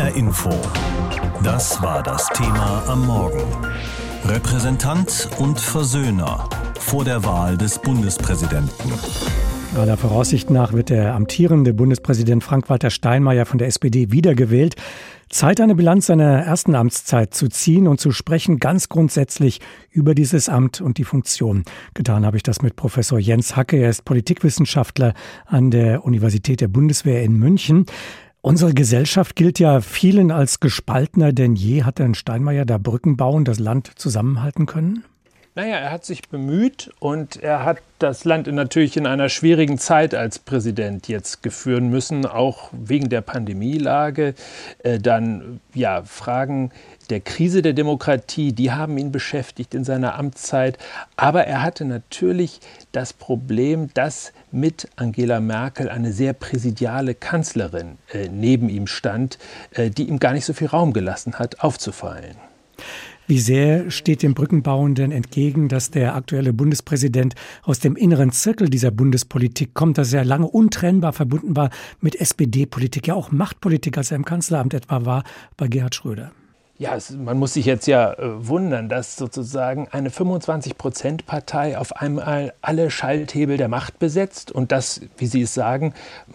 HR Info. Das war das Thema am Morgen. Repräsentant und Versöhner vor der Wahl des Bundespräsidenten. Aller Voraussicht nach wird der amtierende Bundespräsident Frank-Walter Steinmeier von der SPD wiedergewählt. Zeit, eine Bilanz seiner ersten Amtszeit zu ziehen und zu sprechen, ganz grundsätzlich über dieses Amt und die Funktion. Getan habe ich das mit Professor Jens Hacke. Er ist Politikwissenschaftler an der Universität der Bundeswehr in München. Unsere Gesellschaft gilt ja vielen als gespaltener denn je. Hat denn Steinmeier da Brücken bauen, das Land zusammenhalten können? Naja, er hat sich bemüht und er hat das Land natürlich in einer schwierigen Zeit als Präsident jetzt geführen müssen, auch wegen der Pandemielage. Äh, dann ja, Fragen der Krise der Demokratie, die haben ihn beschäftigt in seiner Amtszeit. Aber er hatte natürlich das Problem, dass mit Angela Merkel eine sehr präsidiale Kanzlerin äh, neben ihm stand, äh, die ihm gar nicht so viel Raum gelassen hat, aufzufallen. Wie sehr steht dem Brückenbauenden entgegen, dass der aktuelle Bundespräsident aus dem inneren Zirkel dieser Bundespolitik kommt, dass er lange untrennbar verbunden war mit SPD-Politik, ja auch Machtpolitik, als er im Kanzleramt etwa war bei Gerhard Schröder? Ja, es, man muss sich jetzt ja äh, wundern, dass sozusagen eine 25-Prozent-Partei auf einmal alle Schalthebel der Macht besetzt und dass, wie Sie es sagen,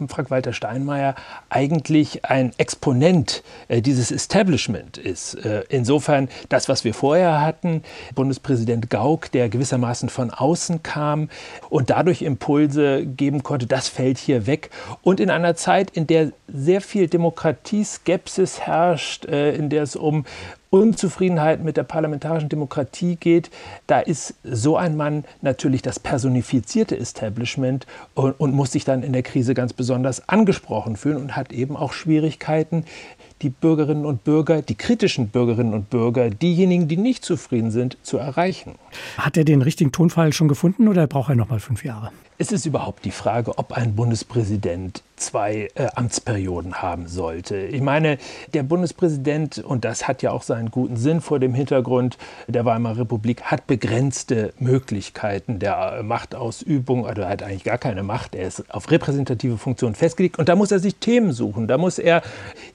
Frank-Walter Steinmeier eigentlich ein Exponent äh, dieses Establishment ist. Äh, insofern das, was wir vorher hatten, Bundespräsident Gauck, der gewissermaßen von außen kam und dadurch Impulse geben konnte, das fällt hier weg. Und in einer Zeit, in der sehr viel Demokratieskepsis herrscht, äh, in der es um Unzufriedenheit mit der parlamentarischen Demokratie geht, da ist so ein Mann natürlich das personifizierte Establishment und, und, muss sich dann in der Krise ganz besonders angesprochen fühlen und hat eben auch Schwierigkeiten, die Bürgerinnen und Bürger, die kritischen Bürgerinnen und Bürger, diejenigen, die nicht zufrieden sind, zu erreichen. Hat er den richtigen Tonfall schon gefunden oder braucht er noch mal fünf Jahre? Es ist überhaupt die Frage, ob ein Bundespräsident zwei äh, Amtsperioden haben sollte. Ich meine, der Bundespräsident, und das hat ja auch seinen guten Sinn vor dem Hintergrund der Weimarer Republik, hat begrenzte Möglichkeiten der äh, Machtausübung, also er hat eigentlich gar keine Macht, er ist auf repräsentative Funktionen festgelegt und da muss er sich Themen suchen, da muss er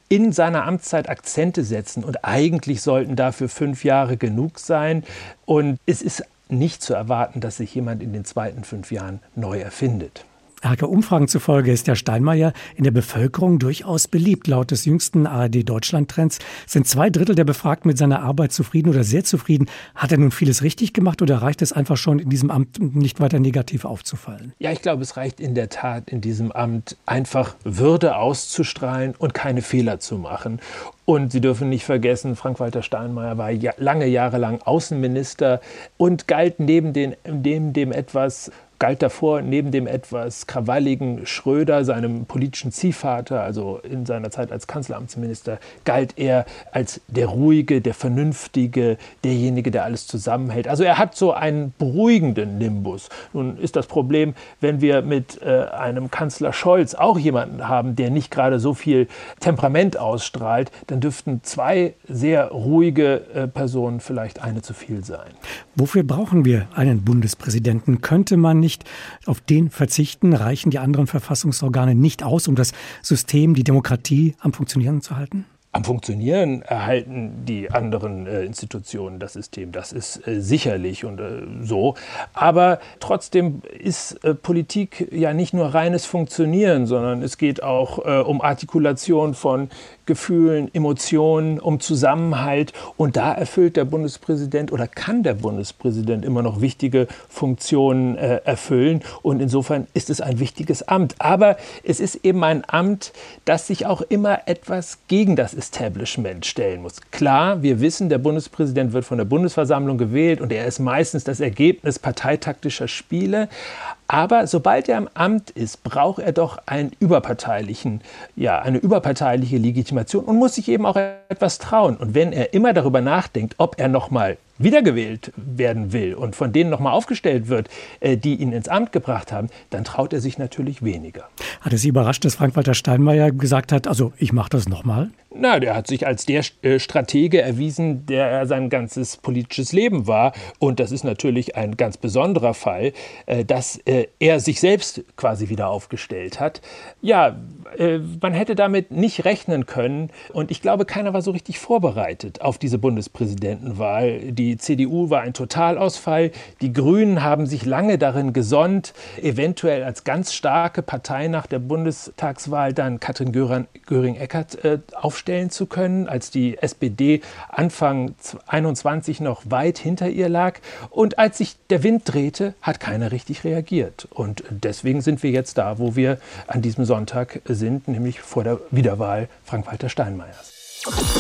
in seiner Amtszeit Akzente setzen und eigentlich sollten dafür fünf Jahre genug sein und es ist nicht zu erwarten, dass sich jemand in den zweiten fünf Jahren neu erfindet. Arge Umfragen zufolge ist der Steinmeier in der Bevölkerung durchaus beliebt. Laut des jüngsten ARD-Deutschland-Trends sind zwei Drittel der Befragten mit seiner Arbeit zufrieden oder sehr zufrieden. Hat er nun vieles richtig gemacht oder reicht es einfach schon, in diesem Amt nicht weiter negativ aufzufallen? Ja, ich glaube, es reicht in der Tat in diesem Amt einfach Würde auszustrahlen und keine Fehler zu machen. Und Sie dürfen nicht vergessen, Frank-Walter Steinmeier war ja lange Jahre lang Außenminister und galt neben, den, neben dem etwas galt davor neben dem etwas krawalligen Schröder, seinem politischen Ziehvater, also in seiner Zeit als Kanzleramtsminister, galt er als der ruhige, der vernünftige, derjenige, der alles zusammenhält. Also er hat so einen beruhigenden Nimbus. Nun ist das Problem, wenn wir mit äh, einem Kanzler Scholz auch jemanden haben, der nicht gerade so viel Temperament ausstrahlt, dann dürften zwei sehr ruhige äh, Personen vielleicht eine zu viel sein. Wofür brauchen wir einen Bundespräsidenten? Könnte man nicht nicht auf den verzichten? Reichen die anderen Verfassungsorgane nicht aus, um das System, die Demokratie am Funktionieren zu halten? Am Funktionieren erhalten die anderen äh, Institutionen das System. Das ist äh, sicherlich und äh, so. Aber trotzdem ist äh, Politik ja nicht nur reines Funktionieren, sondern es geht auch äh, um Artikulation von Gefühlen, Emotionen, um Zusammenhalt. Und da erfüllt der Bundespräsident oder kann der Bundespräsident immer noch wichtige Funktionen äh, erfüllen. Und insofern ist es ein wichtiges Amt. Aber es ist eben ein Amt, das sich auch immer etwas gegen das Establishment stellen muss. Klar, wir wissen, der Bundespräsident wird von der Bundesversammlung gewählt und er ist meistens das Ergebnis parteitaktischer Spiele. Aber sobald er im Amt ist, braucht er doch einen überparteilichen, ja, eine überparteiliche Legitimation und muss sich eben auch etwas trauen. Und wenn er immer darüber nachdenkt, ob er nochmal wiedergewählt werden will und von denen nochmal aufgestellt wird, äh, die ihn ins Amt gebracht haben, dann traut er sich natürlich weniger. Hat es Sie überrascht, dass Frank-Walter Steinmeier gesagt hat, also ich mache das nochmal? Na, der hat sich als der äh, Stratege erwiesen, der er sein ganzes politisches Leben war. Und das ist natürlich ein ganz besonderer Fall, äh, dass äh, er sich selbst quasi wieder aufgestellt hat. Ja, man hätte damit nicht rechnen können. Und ich glaube, keiner war so richtig vorbereitet auf diese Bundespräsidentenwahl. Die CDU war ein Totalausfall. Die Grünen haben sich lange darin gesonnt, eventuell als ganz starke Partei nach der Bundestagswahl dann Katrin Göring-Eckardt äh, aufstellen zu können, als die SPD Anfang 21 noch weit hinter ihr lag. Und als sich der Wind drehte, hat keiner richtig reagiert. Und deswegen sind wir jetzt da, wo wir an diesem Sonntag sind, nämlich vor der Wiederwahl Frank-Walter Steinmeiers.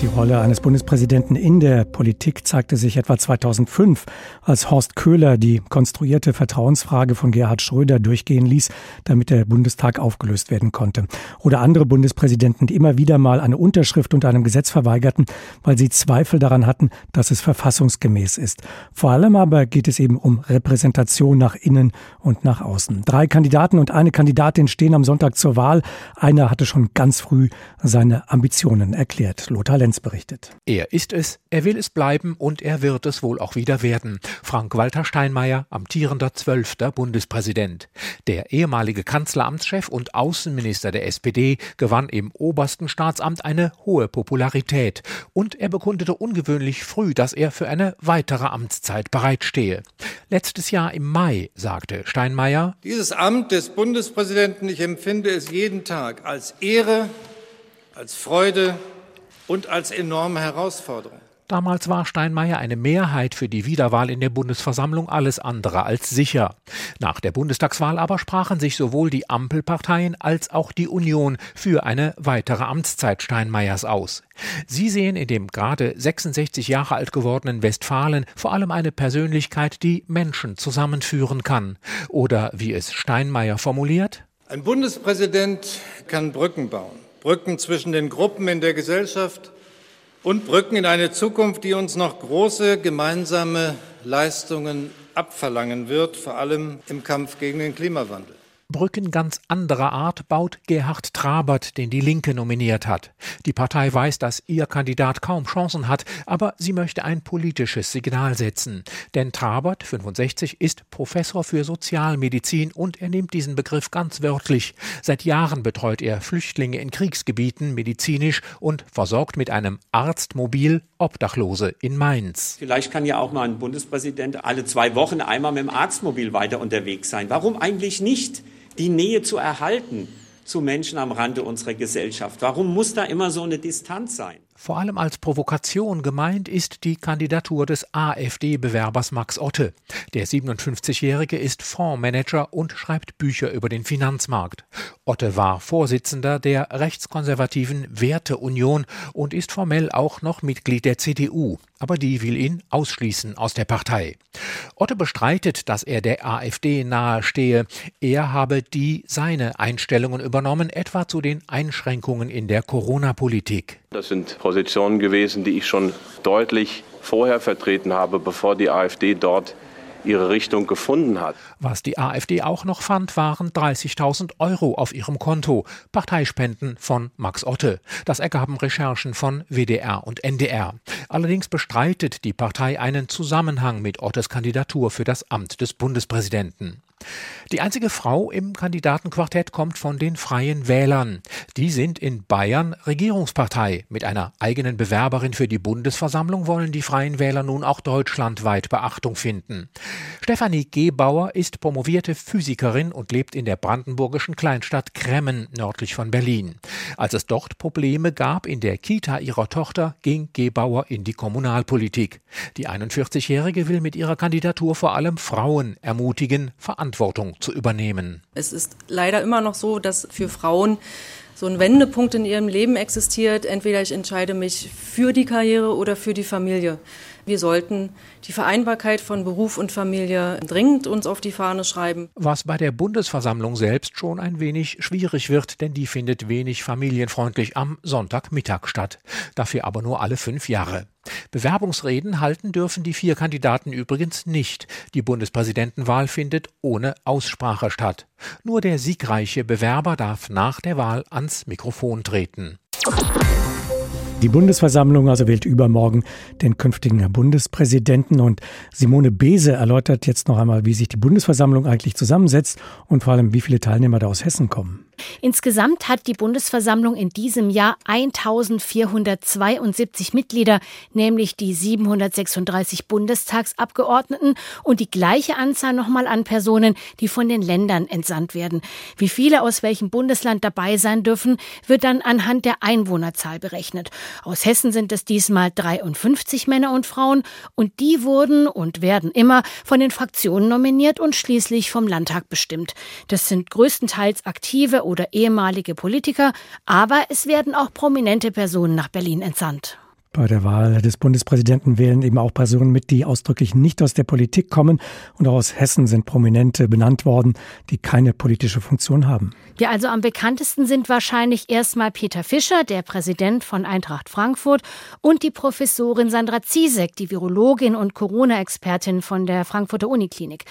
Die Rolle eines Bundespräsidenten in der Politik zeigte sich etwa 2005, als Horst Köhler die konstruierte Vertrauensfrage von Gerhard Schröder durchgehen ließ, damit der Bundestag aufgelöst werden konnte. Oder andere Bundespräsidenten, die immer wieder mal eine Unterschrift unter einem Gesetz verweigerten, weil sie Zweifel daran hatten, dass es verfassungsgemäß ist. Vor allem aber geht es eben um Repräsentation nach innen und nach außen. Drei Kandidaten und eine Kandidatin stehen am Sonntag zur Wahl. Einer hatte schon ganz früh seine Ambitionen erklärt. Lothar berichtet. Er ist es, er will es bleiben und er wird es wohl auch wieder werden. Frank-Walter Steinmeier, amtierender zwölfter Bundespräsident. Der ehemalige Kanzleramtschef und Außenminister der SPD gewann im obersten Staatsamt eine hohe Popularität und er bekundete ungewöhnlich früh, dass er für eine weitere Amtszeit bereitstehe. Letztes Jahr im Mai sagte Steinmeier, Dieses Amt des Bundespräsidenten, ich empfinde es jeden Tag als Ehre, als Freude und als enorme Herausforderung. Damals war Steinmeier eine Mehrheit für die Wiederwahl in der Bundesversammlung alles andere als sicher. Nach der Bundestagswahl aber sprachen sich sowohl die Ampelparteien als auch die Union für eine weitere Amtszeit Steinmeiers aus. Sie sehen in dem gerade 66 Jahre alt gewordenen Westfalen vor allem eine Persönlichkeit, die Menschen zusammenführen kann. Oder wie es Steinmeier formuliert? Ein Bundespräsident kann Brücken bauen. Brücken zwischen den Gruppen in der Gesellschaft und Brücken in eine Zukunft, die uns noch große gemeinsame Leistungen abverlangen wird, vor allem im Kampf gegen den Klimawandel. Brücken ganz anderer Art baut Gerhard Trabert, den die Linke nominiert hat. Die Partei weiß, dass ihr Kandidat kaum Chancen hat, aber sie möchte ein politisches Signal setzen. Denn Trabert, 65, ist Professor für Sozialmedizin und er nimmt diesen Begriff ganz wörtlich. Seit Jahren betreut er Flüchtlinge in Kriegsgebieten medizinisch und versorgt mit einem Arztmobil Obdachlose in Mainz. Vielleicht kann ja auch mal ein Bundespräsident alle zwei Wochen einmal mit dem Arztmobil weiter unterwegs sein. Warum eigentlich nicht? Die Nähe zu erhalten zu Menschen am Rande unserer Gesellschaft? Warum muss da immer so eine Distanz sein? Vor allem als Provokation gemeint ist die Kandidatur des AfD-Bewerbers Max Otte. Der 57-Jährige ist Fondsmanager und schreibt Bücher über den Finanzmarkt. Otte war Vorsitzender der rechtskonservativen Werteunion und ist formell auch noch Mitglied der CDU aber die will ihn ausschließen aus der Partei. Otte bestreitet, dass er der AfD nahestehe. Er habe die seine Einstellungen übernommen, etwa zu den Einschränkungen in der Corona-Politik. Das sind Positionen gewesen, die ich schon deutlich vorher vertreten habe, bevor die AfD dort ihre Richtung gefunden hat. Was die AfD auch noch fand, waren 30.000 Euro auf ihrem Konto, Parteispenden von Max Otte. Das ergaben Recherchen von WDR und NDR. Allerdings bestreitet die Partei einen Zusammenhang mit Ottes Kandidatur für das Amt des Bundespräsidenten. Die einzige Frau im Kandidatenquartett kommt von den Freien Wählern. Die sind in Bayern Regierungspartei. Mit einer eigenen Bewerberin für die Bundesversammlung wollen die Freien Wähler nun auch deutschlandweit Beachtung finden. Stefanie Gebauer ist promovierte Physikerin und lebt in der brandenburgischen Kleinstadt Kremmen nördlich von Berlin. Als es dort Probleme gab in der Kita ihrer Tochter, ging Gebauer in die Kommunalpolitik. Die 41-Jährige will mit ihrer Kandidatur vor allem Frauen ermutigen, Verantwortung zu übernehmen. Es ist leider immer noch so, dass für Frauen so ein Wendepunkt in ihrem Leben existiert. Entweder ich entscheide mich für die Karriere oder für die Familie. Wir sollten die Vereinbarkeit von Beruf und Familie dringend uns auf die Fahne schreiben. Was bei der Bundesversammlung selbst schon ein wenig schwierig wird, denn die findet wenig familienfreundlich am Sonntagmittag statt. Dafür aber nur alle fünf Jahre. Bewerbungsreden halten dürfen die vier Kandidaten übrigens nicht. Die Bundespräsidentenwahl findet ohne Aussprache statt. Nur der siegreiche Bewerber darf nach der Wahl ans Mikrofon treten. Die Bundesversammlung also wählt übermorgen den künftigen Bundespräsidenten und Simone Bese erläutert jetzt noch einmal, wie sich die Bundesversammlung eigentlich zusammensetzt und vor allem, wie viele Teilnehmer da aus Hessen kommen. Insgesamt hat die Bundesversammlung in diesem Jahr 1472 Mitglieder, nämlich die 736 Bundestagsabgeordneten und die gleiche Anzahl nochmal an Personen, die von den Ländern entsandt werden. Wie viele aus welchem Bundesland dabei sein dürfen, wird dann anhand der Einwohnerzahl berechnet. Aus Hessen sind es diesmal 53 Männer und Frauen und die wurden und werden immer von den Fraktionen nominiert und schließlich vom Landtag bestimmt. Das sind größtenteils aktive oder ehemalige Politiker, aber es werden auch prominente Personen nach Berlin entsandt. Bei der Wahl des Bundespräsidenten wählen eben auch Personen mit, die ausdrücklich nicht aus der Politik kommen. Und auch aus Hessen sind Prominente benannt worden, die keine politische Funktion haben. Ja, also am bekanntesten sind wahrscheinlich erstmal Peter Fischer, der Präsident von Eintracht Frankfurt, und die Professorin Sandra Ziesek, die Virologin und Corona-Expertin von der Frankfurter Uniklinik.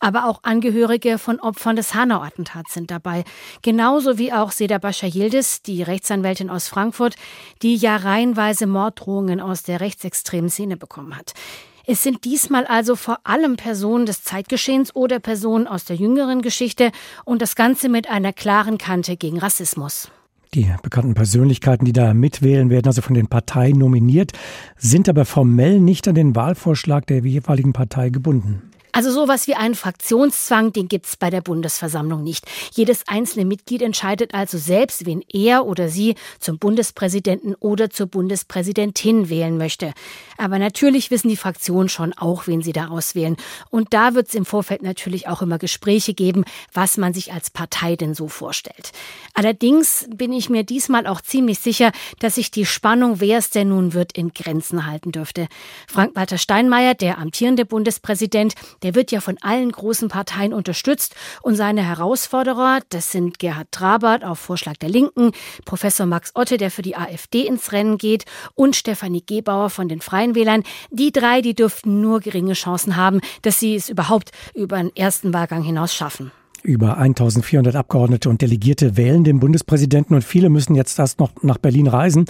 Aber auch Angehörige von Opfern des Hanau-Attentats sind dabei. Genauso wie auch Seda Bascha Yildiz, die Rechtsanwältin aus Frankfurt, die ja reihenweise Morddrohungen aus der rechtsextremen Szene bekommen hat. Es sind diesmal also vor allem Personen des Zeitgeschehens oder Personen aus der jüngeren Geschichte und das Ganze mit einer klaren Kante gegen Rassismus. Die bekannten Persönlichkeiten, die da mitwählen, werden also von den Parteien nominiert, sind aber formell nicht an den Wahlvorschlag der jeweiligen Partei gebunden. Also sowas wie einen Fraktionszwang, den gibt's bei der Bundesversammlung nicht. Jedes einzelne Mitglied entscheidet also selbst, wen er oder sie zum Bundespräsidenten oder zur Bundespräsidentin wählen möchte. Aber natürlich wissen die Fraktionen schon auch, wen sie da auswählen. Und da wird's im Vorfeld natürlich auch immer Gespräche geben, was man sich als Partei denn so vorstellt. Allerdings bin ich mir diesmal auch ziemlich sicher, dass sich die Spannung, wer es denn nun wird, in Grenzen halten dürfte. Frank-Walter Steinmeier, der amtierende Bundespräsident, der wird ja von allen großen Parteien unterstützt und seine Herausforderer, das sind Gerhard Trabert auf Vorschlag der Linken, Professor Max Otte, der für die AfD ins Rennen geht und Stefanie Gebauer von den Freien Wählern. Die drei, die dürften nur geringe Chancen haben, dass sie es überhaupt über den ersten Wahlgang hinaus schaffen. Über 1400 Abgeordnete und Delegierte wählen den Bundespräsidenten und viele müssen jetzt erst noch nach Berlin reisen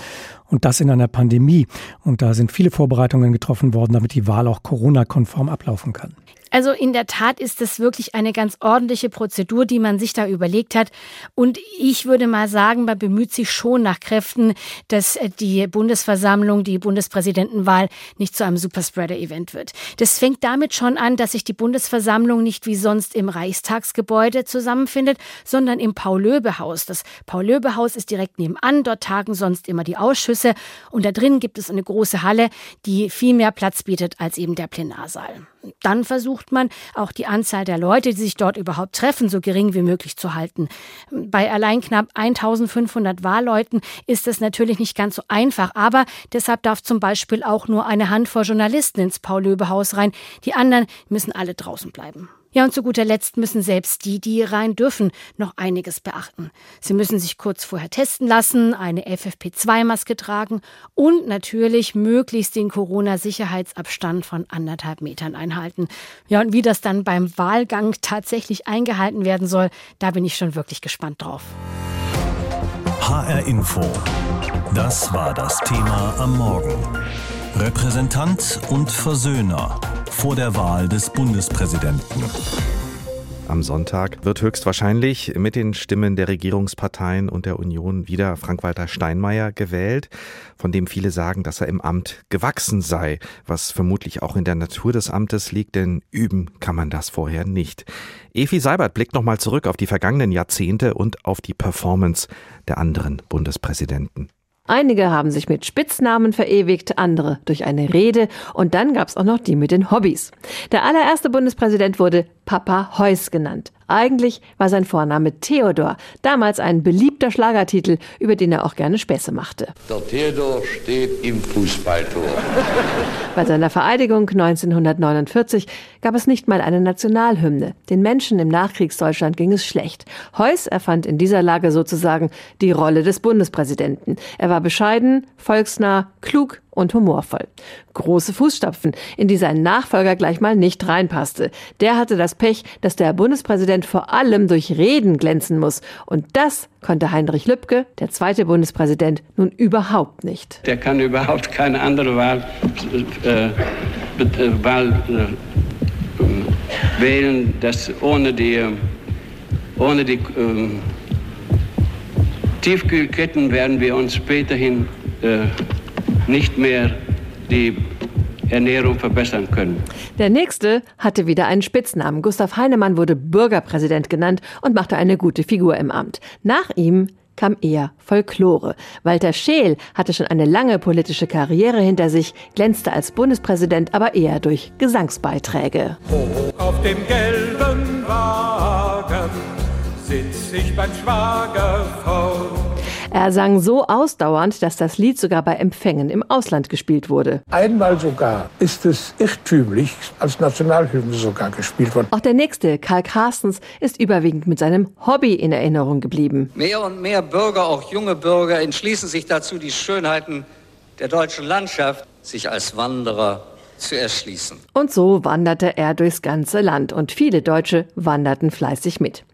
und das in einer Pandemie. Und da sind viele Vorbereitungen getroffen worden, damit die Wahl auch Corona-konform ablaufen kann. Also in der Tat ist es wirklich eine ganz ordentliche Prozedur, die man sich da überlegt hat. Und ich würde mal sagen, man bemüht sich schon nach Kräften, dass äh, die Bundesversammlung, die Bundespräsidentenwahl nicht zu einem Superspreader-Event wird. Das fängt damit schon an, dass sich die Bundesversammlung nicht wie sonst im Reichstagsgebäude zusammenfindet, sondern im Paul-Löbe-Haus. Das Paul-Löbe-Haus ist direkt nebenan. Dort tagen sonst immer die Ausschüsse. Und da drin gibt es eine große Halle, die viel mehr Platz bietet als eben der Plenarsaal. Dann versucht man auch die Anzahl der Leute, die sich dort überhaupt treffen, so gering wie möglich zu halten. Bei allein knapp 1500 Wahlleuten ist das natürlich nicht ganz so einfach, aber deshalb darf zum Beispiel auch nur eine Handvoll Journalisten ins Paul-Löbe-Haus rein. Die anderen müssen alle draußen bleiben. Ja, und zu guter Letzt müssen selbst die, die rein dürfen, noch einiges beachten. Sie müssen sich kurz vorher testen lassen, eine FFP2-Maske tragen und natürlich möglichst den Corona-Sicherheitsabstand von anderthalb Metern einhalten. Ja, und wie das dann beim Wahlgang tatsächlich eingehalten werden soll, da bin ich schon wirklich gespannt drauf. HR Info. Das war das Thema am Morgen. Repräsentant und Versöhner vor der Wahl des Bundespräsidenten. Am Sonntag wird höchstwahrscheinlich mit den Stimmen der Regierungsparteien und der Union wieder Frank-Walter Steinmeier gewählt, von dem viele sagen, dass er im Amt gewachsen sei, was vermutlich auch in der Natur des Amtes liegt, denn üben kann man das vorher nicht. Efi Seibert blickt nochmal zurück auf die vergangenen Jahrzehnte und auf die Performance der anderen Bundespräsidenten. Einige haben sich mit Spitznamen verewigt, andere durch eine Rede und dann gab's auch noch die mit den Hobbys. Der allererste Bundespräsident wurde Papa Heuss genannt. Eigentlich war sein Vorname Theodor, damals ein beliebter Schlagertitel, über den er auch gerne Späße machte. Der Theodor steht im Fußballtor. Bei seiner Vereidigung 1949 gab es nicht mal eine Nationalhymne. Den Menschen im Nachkriegsdeutschland ging es schlecht. Heuss erfand in dieser Lage sozusagen die Rolle des Bundespräsidenten. Er war bescheiden, volksnah, klug und humorvoll. Große Fußstapfen, in die sein Nachfolger gleich mal nicht reinpasste. Der hatte das Pech, dass der Bundespräsident vor allem durch Reden glänzen muss. Und das konnte Heinrich Lübke, der zweite Bundespräsident, nun überhaupt nicht. Der kann überhaupt keine andere Wahl, äh, äh, Wahl äh, wählen, das ohne die, ohne die äh, Tiefkühlketten werden wir uns späterhin äh, nicht mehr die Ernährung verbessern können. Der nächste hatte wieder einen Spitznamen. Gustav Heinemann wurde Bürgerpräsident genannt und machte eine gute Figur im Amt. Nach ihm kam eher Folklore. Walter Scheel hatte schon eine lange politische Karriere hinter sich, glänzte als Bundespräsident aber eher durch Gesangsbeiträge. Hoch auf dem gelben Wagen sitz ich beim Schwager vor er sang so ausdauernd, dass das Lied sogar bei Empfängen im Ausland gespielt wurde. Einmal sogar ist es irrtümlich als Nationalhymne sogar gespielt worden. Auch der nächste, Karl Carstens, ist überwiegend mit seinem Hobby in Erinnerung geblieben. Mehr und mehr Bürger, auch junge Bürger, entschließen sich dazu, die Schönheiten der deutschen Landschaft sich als Wanderer zu erschließen. Und so wanderte er durchs ganze Land und viele Deutsche wanderten fleißig mit.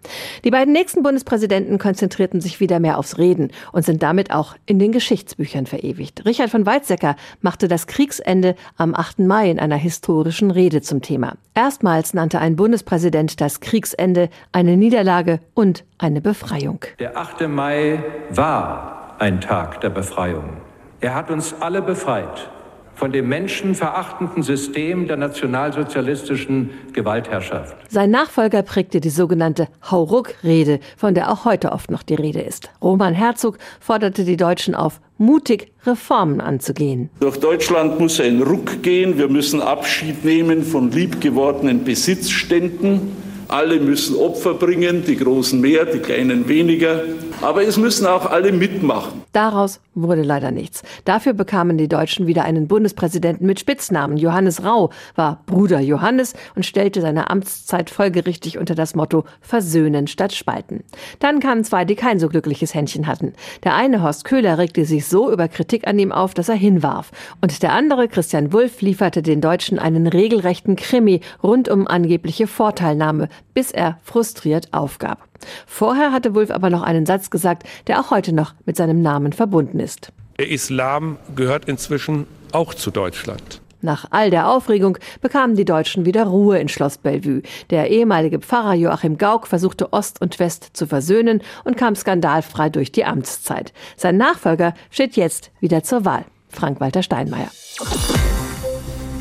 Die beiden nächsten Bundespräsidenten konzentrierten sich wieder mehr aufs Reden und sind damit auch in den Geschichtsbüchern verewigt. Richard von Weizsäcker machte das Kriegsende am 8. Mai in einer historischen Rede zum Thema. Erstmals nannte ein Bundespräsident das Kriegsende eine Niederlage und eine Befreiung. Der 8. Mai war ein Tag der Befreiung. Er hat uns alle befreit von dem menschenverachtenden System der nationalsozialistischen Gewaltherrschaft. Sein Nachfolger prägte die sogenannte Hauruck-Rede, von der auch heute oft noch die Rede ist. Roman Herzog forderte die Deutschen auf, mutig Reformen anzugehen. Durch Deutschland muss ein Ruck gehen. Wir müssen Abschied nehmen von liebgewordenen Besitzständen. Alle müssen Opfer bringen, die Großen mehr, die Kleinen weniger. Aber es müssen auch alle mitmachen. Daraus wurde leider nichts. Dafür bekamen die Deutschen wieder einen Bundespräsidenten mit Spitznamen. Johannes Rau war Bruder Johannes und stellte seine Amtszeit folgerichtig unter das Motto Versöhnen statt Spalten. Dann kamen zwei, die kein so glückliches Händchen hatten. Der eine, Horst Köhler, regte sich so über Kritik an ihm auf, dass er hinwarf. Und der andere, Christian Wulff, lieferte den Deutschen einen regelrechten Krimi rund um angebliche Vorteilnahme, bis er frustriert aufgab. Vorher hatte Wulff aber noch einen Satz gesagt, der auch heute noch mit seinem Namen verbunden ist. Der Islam gehört inzwischen auch zu Deutschland. Nach all der Aufregung bekamen die Deutschen wieder Ruhe in Schloss Bellevue. Der ehemalige Pfarrer Joachim Gauck versuchte Ost und West zu versöhnen und kam skandalfrei durch die Amtszeit. Sein Nachfolger steht jetzt wieder zur Wahl. Frank-Walter Steinmeier.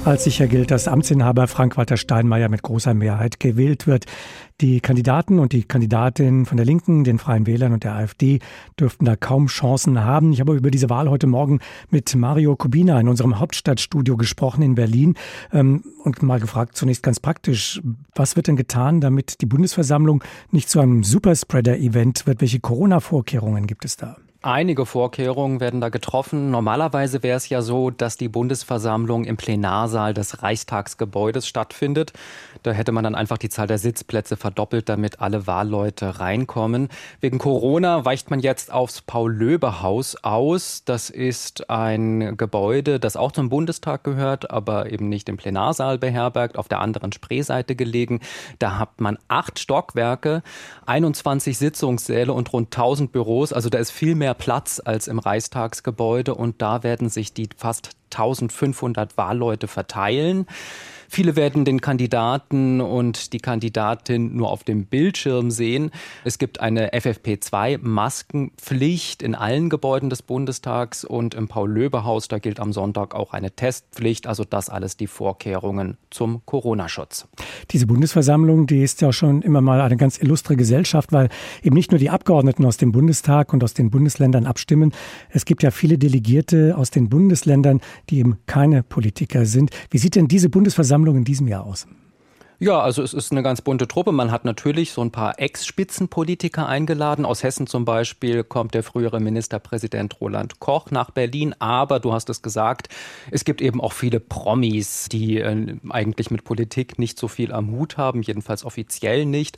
Als sicher gilt, dass Amtsinhaber Frank-Walter Steinmeier mit großer Mehrheit gewählt wird. Die Kandidaten und die Kandidatinnen von der Linken, den Freien Wählern und der AfD dürften da kaum Chancen haben. Ich habe über diese Wahl heute Morgen mit Mario Kubina in unserem Hauptstadtstudio gesprochen in Berlin ähm, und mal gefragt, zunächst ganz praktisch, was wird denn getan, damit die Bundesversammlung nicht zu einem Superspreader-Event wird? Welche Corona-Vorkehrungen gibt es da? Einige Vorkehrungen werden da getroffen. Normalerweise wäre es ja so, dass die Bundesversammlung im Plenarsaal des Reichstagsgebäudes stattfindet. Da hätte man dann einfach die Zahl der Sitzplätze verdoppelt, damit alle Wahlleute reinkommen. Wegen Corona weicht man jetzt aufs Paul-Löbe-Haus aus. Das ist ein Gebäude, das auch zum Bundestag gehört, aber eben nicht im Plenarsaal beherbergt, auf der anderen Spreeseite gelegen. Da hat man acht Stockwerke, 21 Sitzungssäle und rund 1000 Büros. Also da ist viel mehr Platz als im Reichstagsgebäude und da werden sich die fast 1500 Wahlleute verteilen. Viele werden den Kandidaten und die Kandidatin nur auf dem Bildschirm sehen. Es gibt eine FFP2-Maskenpflicht in allen Gebäuden des Bundestags und im Paul-Löbe-Haus, da gilt am Sonntag auch eine Testpflicht. Also das alles die Vorkehrungen zum Corona-Schutz. Diese Bundesversammlung, die ist ja schon immer mal eine ganz illustre Gesellschaft, weil eben nicht nur die Abgeordneten aus dem Bundestag und aus den Bundesländern abstimmen. Es gibt ja viele Delegierte aus den Bundesländern, die eben keine Politiker sind. Wie sieht denn diese Bundesversammlung Versammlung in diesem Jahr aus? Ja, also es ist eine ganz bunte Truppe. Man hat natürlich so ein paar Ex-Spitzenpolitiker eingeladen. Aus Hessen zum Beispiel kommt der frühere Ministerpräsident Roland Koch nach Berlin. Aber du hast es gesagt, es gibt eben auch viele Promis, die äh, eigentlich mit Politik nicht so viel am Hut haben, jedenfalls offiziell nicht.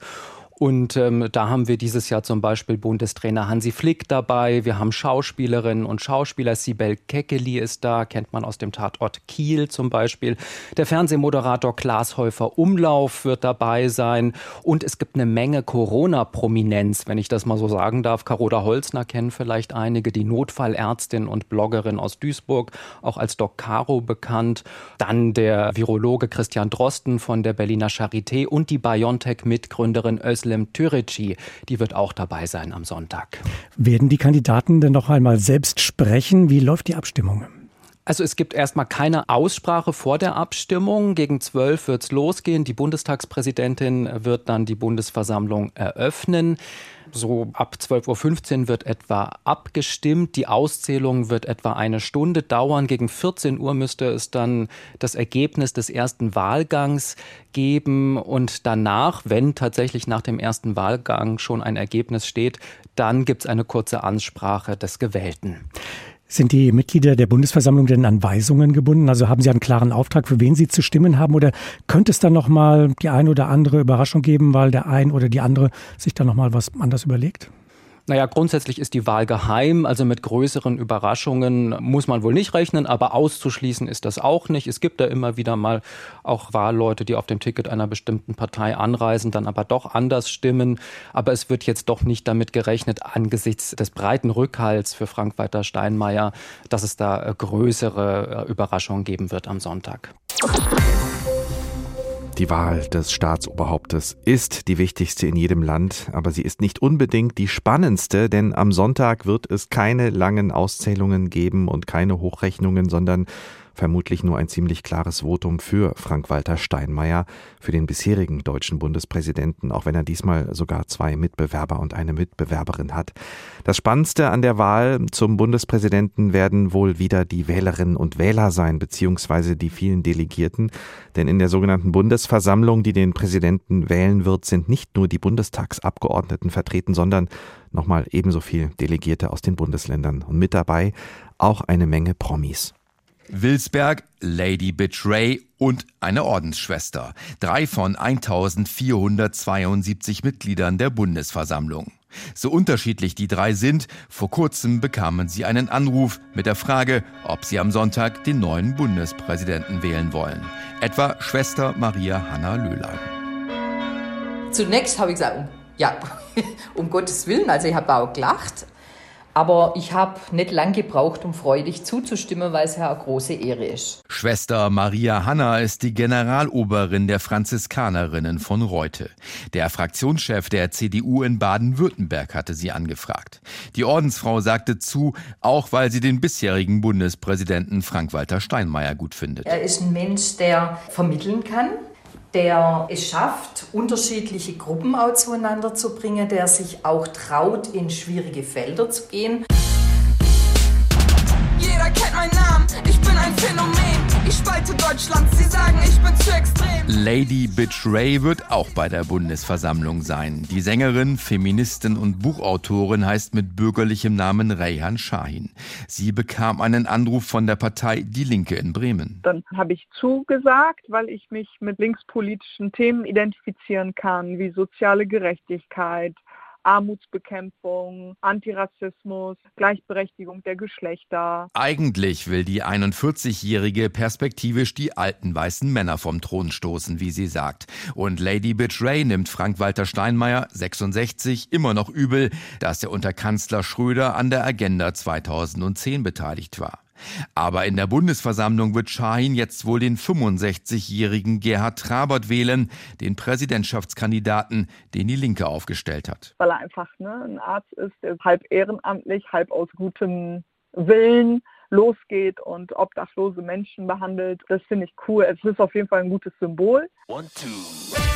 Und ähm, da haben wir dieses Jahr zum Beispiel Bundestrainer Hansi Flick dabei. Wir haben Schauspielerinnen und Schauspieler. Sibel Keckeli ist da, kennt man aus dem Tatort Kiel zum Beispiel. Der Fernsehmoderator Klaas Häufer Umlauf wird dabei sein. Und es gibt eine Menge Corona-Prominenz, wenn ich das mal so sagen darf. Carola Holzner kennen vielleicht einige, die Notfallärztin und Bloggerin aus Duisburg, auch als Doc Caro bekannt. Dann der Virologe Christian Drosten von der Berliner Charité und die BioNTech-Mitgründerin Özlem Özlem Türeci, die wird auch dabei sein am Sonntag. Werden die Kandidaten denn noch einmal selbst sprechen? Wie läuft die Abstimmung? Also es gibt erstmal keine Aussprache vor der Abstimmung. Gegen zwölf wird es losgehen. Die Bundestagspräsidentin wird dann die Bundesversammlung eröffnen. So ab 12.15 Uhr wird etwa abgestimmt. Die Auszählung wird etwa eine Stunde dauern. Gegen 14 Uhr müsste es dann das Ergebnis des ersten Wahlgangs geben. Und danach, wenn tatsächlich nach dem ersten Wahlgang schon ein Ergebnis steht, dann gibt es eine kurze Ansprache des Gewählten. Sind die Mitglieder der Bundesversammlung denn an Weisungen gebunden? Also haben sie einen klaren Auftrag, für wen sie zu stimmen haben? Oder könnte es dann noch mal die ein oder andere Überraschung geben, weil der ein oder die andere sich dann noch mal was anders überlegt? Naja, grundsätzlich ist die Wahl geheim, also mit größeren Überraschungen muss man wohl nicht rechnen, aber auszuschließen ist das auch nicht. Es gibt da immer wieder mal auch Wahlleute, die auf dem Ticket einer bestimmten Partei anreisen, dann aber doch anders stimmen. Aber es wird jetzt doch nicht damit gerechnet, angesichts des breiten Rückhalts für Frank-Walter Steinmeier, dass es da äh, größere äh, Überraschungen geben wird am Sonntag. Die Wahl des Staatsoberhauptes ist die wichtigste in jedem Land, aber sie ist nicht unbedingt die spannendste, denn am Sonntag wird es keine langen Auszählungen geben und keine Hochrechnungen, sondern vermutlich nur ein ziemlich klares Votum für Frank-Walter Steinmeier, für den bisherigen deutschen Bundespräsidenten, auch wenn er diesmal sogar zwei Mitbewerber und eine Mitbewerberin hat. Das Spannendste an der Wahl zum Bundespräsidenten werden wohl wieder die Wählerinnen und Wähler sein, beziehungsweise die vielen Delegierten, denn in der sogenannten Bundesversammlung, die den Präsidenten wählen wird, sind nicht nur die Bundestagsabgeordneten vertreten, sondern nochmal ebenso viel Delegierte aus den Bundesländern und mit dabei auch eine Menge Promis. Wilsberg, Lady Betray und eine Ordensschwester. Drei von 1472 Mitgliedern der Bundesversammlung. So unterschiedlich die drei sind, vor kurzem bekamen sie einen Anruf mit der Frage, ob sie am Sonntag den neuen Bundespräsidenten wählen wollen. Etwa Schwester Maria Hanna Löhlein. Zunächst habe ich gesagt, ja, um Gottes Willen, also ich habe auch gelacht, aber ich habe nicht lang gebraucht, um freudig zuzustimmen, weil es ja eine große Ehre ist. Schwester Maria Hanna ist die Generaloberin der Franziskanerinnen von Reute. Der Fraktionschef der CDU in Baden-Württemberg hatte sie angefragt. Die Ordensfrau sagte zu, auch weil sie den bisherigen Bundespräsidenten Frank-Walter Steinmeier gut findet. Er ist ein Mensch, der vermitteln kann, der es schafft, unterschiedliche Gruppen auch zueinander zu bringen, der sich auch traut, in schwierige Felder zu gehen. Jeder kennt meinen Namen, ich bin ein Phänomen. Ich spalte Deutschland, sie sagen, ich bin zu extrem. Lady Bitch Ray wird auch bei der Bundesversammlung sein. Die Sängerin, Feministin und Buchautorin heißt mit bürgerlichem Namen Reyhan Shahin. Sie bekam einen Anruf von der Partei Die Linke in Bremen. Dann habe ich zugesagt, weil ich mich mit linkspolitischen Themen identifizieren kann, wie soziale Gerechtigkeit, Armutsbekämpfung, Antirassismus, Gleichberechtigung der Geschlechter. Eigentlich will die 41-Jährige perspektivisch die alten weißen Männer vom Thron stoßen, wie sie sagt. Und Lady Bitch Ray nimmt Frank-Walter Steinmeier, 66, immer noch übel, dass er unter Kanzler Schröder an der Agenda 2010 beteiligt war. Aber in der Bundesversammlung wird Schahin jetzt wohl den 65-jährigen Gerhard Trabert wählen, den Präsidentschaftskandidaten, den die Linke aufgestellt hat. Weil er einfach ne, ein Arzt ist, der halb ehrenamtlich, halb aus gutem Willen losgeht und obdachlose Menschen behandelt. Das finde ich cool. Es ist auf jeden Fall ein gutes Symbol. One, two.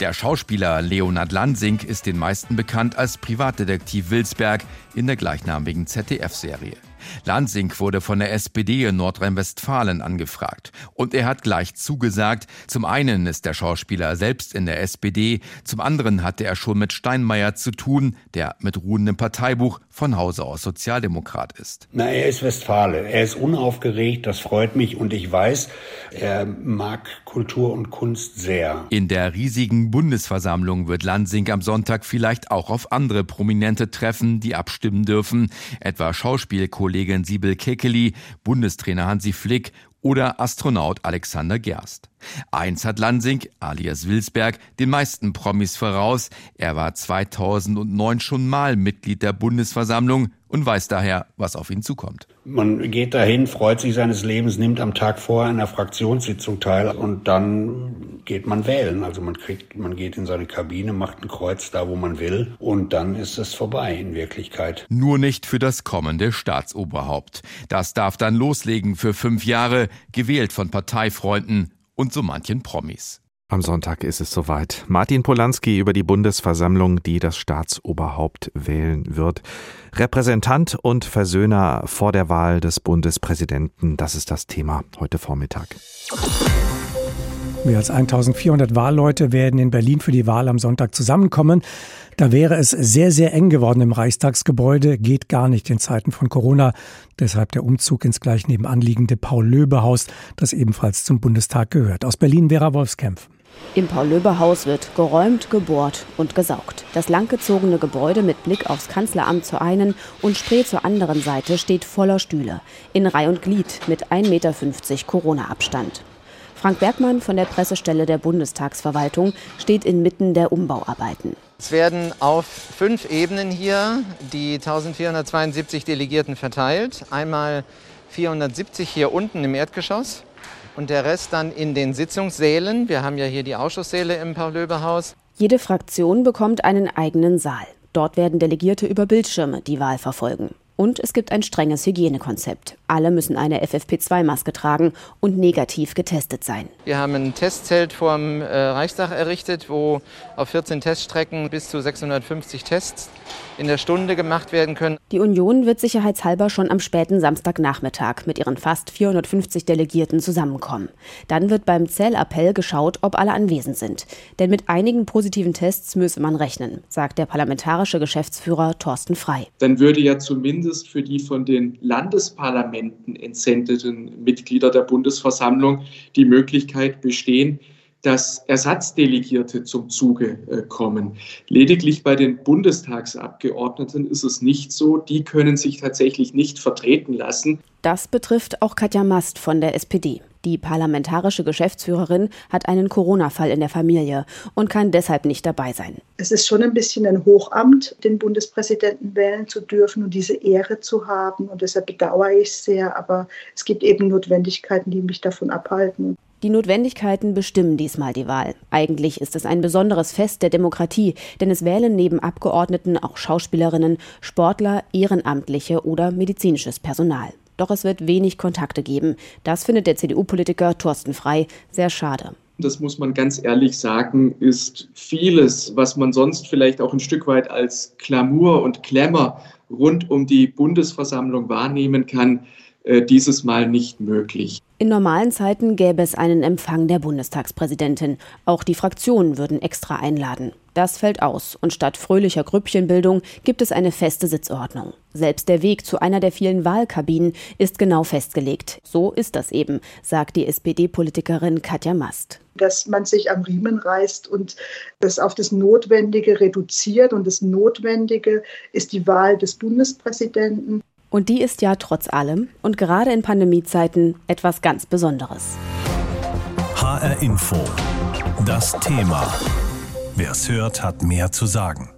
Der Schauspieler Leonard Lansing ist den meisten bekannt als Privatdetektiv Wilsberg in der gleichnamigen ZDF-Serie. Lansing wurde von der SPD in Nordrhein-Westfalen angefragt. Und er hat gleich zugesagt. Zum einen ist der Schauspieler selbst in der SPD, zum anderen hatte er schon mit Steinmeier zu tun, der mit ruhendem Parteibuch von Hause aus Sozialdemokrat ist. Na, er ist Westfale. Er ist unaufgeregt, das freut mich und ich weiß, er mag Kultur und Kunst sehr. In der riesigen Bundesversammlung wird Lansing am Sonntag vielleicht auch auf andere Prominente treffen, die abstimmen dürfen, etwa Schauspielkollegin Sibyl Kekeli, Bundestrainer Hansi Flick oder Astronaut Alexander Gerst. Eins hat Lansing, alias Wilsberg, den meisten Promis voraus. Er war 2009 schon mal Mitglied der Bundesversammlung und weiß daher, was auf ihn zukommt. Man geht dahin, freut sich seines Lebens, nimmt am Tag vor einer Fraktionssitzung teil und dann geht man wählen. Also man kriegt, man geht in seine Kabine, macht ein Kreuz da, wo man will und dann ist es vorbei in Wirklichkeit. Nur nicht für das kommende Staatsoberhaupt. Das darf dann loslegen für fünf Jahre, gewählt von Parteifreunden und so manchen Promis. Am Sonntag ist es soweit. Martin Polanski über die Bundesversammlung, die das Staatsoberhaupt wählen wird. Repräsentant und Versöhner vor der Wahl des Bundespräsidenten, das ist das Thema heute Vormittag. Mehr als 1400 Wahlleute werden in Berlin für die Wahl am Sonntag zusammenkommen. Da wäre es sehr, sehr eng geworden im Reichstagsgebäude. Geht gar nicht in Zeiten von Corona. Deshalb der Umzug ins gleich nebenan liegende Paul-Löbe-Haus, das ebenfalls zum Bundestag gehört. Aus Berlin Vera Wolfskämpf. Im Paul-Löbe-Haus wird geräumt, gebohrt und gesaugt. Das langgezogene Gebäude mit Blick aufs Kanzleramt zur einen und Spree zur anderen Seite steht voller Stühle. In Reih und Glied mit 1,50 Meter Corona-Abstand. Frank Bergmann von der Pressestelle der Bundestagsverwaltung steht inmitten der Umbauarbeiten. Es werden auf fünf Ebenen hier die 1472 Delegierten verteilt. Einmal 470 hier unten im Erdgeschoss und der Rest dann in den Sitzungssälen. Wir haben ja hier die Ausschusssäle im Paul-Löbe-Haus. Jede Fraktion bekommt einen eigenen Saal. Dort werden Delegierte über Bildschirme die Wahl verfolgen. Und es gibt ein strenges Hygienekonzept. Alle müssen eine FFP2-Maske tragen und negativ getestet sein. Wir haben ein Testzelt vorm äh, Reichstag errichtet, wo auf 14 Teststrecken bis zu 650 Tests in der Stunde gemacht werden können. Die Union wird sicherheitshalber schon am späten Samstagnachmittag mit ihren fast 450 Delegierten zusammenkommen. Dann wird beim Zählappell geschaut, ob alle anwesend sind. Denn mit einigen positiven Tests müsse man rechnen, sagt der parlamentarische Geschäftsführer Thorsten Frei. Dann würde ja zumindest für die von den Landesparlamenten entsendeten Mitglieder der Bundesversammlung die Möglichkeit bestehen, dass Ersatzdelegierte zum Zuge äh, kommen. Lediglich bei den Bundestagsabgeordneten ist es nicht so. Die können sich tatsächlich nicht vertreten lassen. Das betrifft auch Katja Mast von der SPD. Die parlamentarische Geschäftsführerin hat einen Corona-Fall in der Familie und kann deshalb nicht dabei sein. Es ist schon ein bisschen ein Hochamt, den Bundespräsidenten wählen zu dürfen und diese Ehre zu haben. Und deshalb bedauere ich es sehr. Aber es gibt eben Notwendigkeiten, die mich davon abhalten. Die Notwendigkeiten bestimmen diesmal die Wahl. Eigentlich ist es ein besonderes Fest der Demokratie, denn es wählen neben Abgeordneten auch Schauspielerinnen, Sportler, Ehrenamtliche oder medizinisches Personal. Doch es wird wenig Kontakte geben. Das findet der CDU-Politiker Thorsten Frei sehr schade. Das muss man ganz ehrlich sagen, ist vieles, was man sonst vielleicht auch ein Stück weit als Glamour und Klemmer rund um die Bundesversammlung wahrnehmen kann, dieses Mal nicht möglich. In normalen Zeiten gäbe es einen Empfang der Bundestagspräsidentin. Auch die Fraktionen würden extra einladen. Das fällt aus und statt fröhlicher Grüppchenbildung gibt es eine feste Sitzordnung. Selbst der Weg zu einer der vielen Wahlkabinen ist genau festgelegt. So ist das eben, sagt die SPD-Politikerin Katja Mast. Dass man sich am Riemen reißt und das auf das Notwendige reduziert. Und das Notwendige ist die Wahl des Bundespräsidenten. Und die ist ja trotz allem und gerade in Pandemiezeiten etwas ganz Besonderes. HR Info. Das Thema. Wer es hört, hat mehr zu sagen.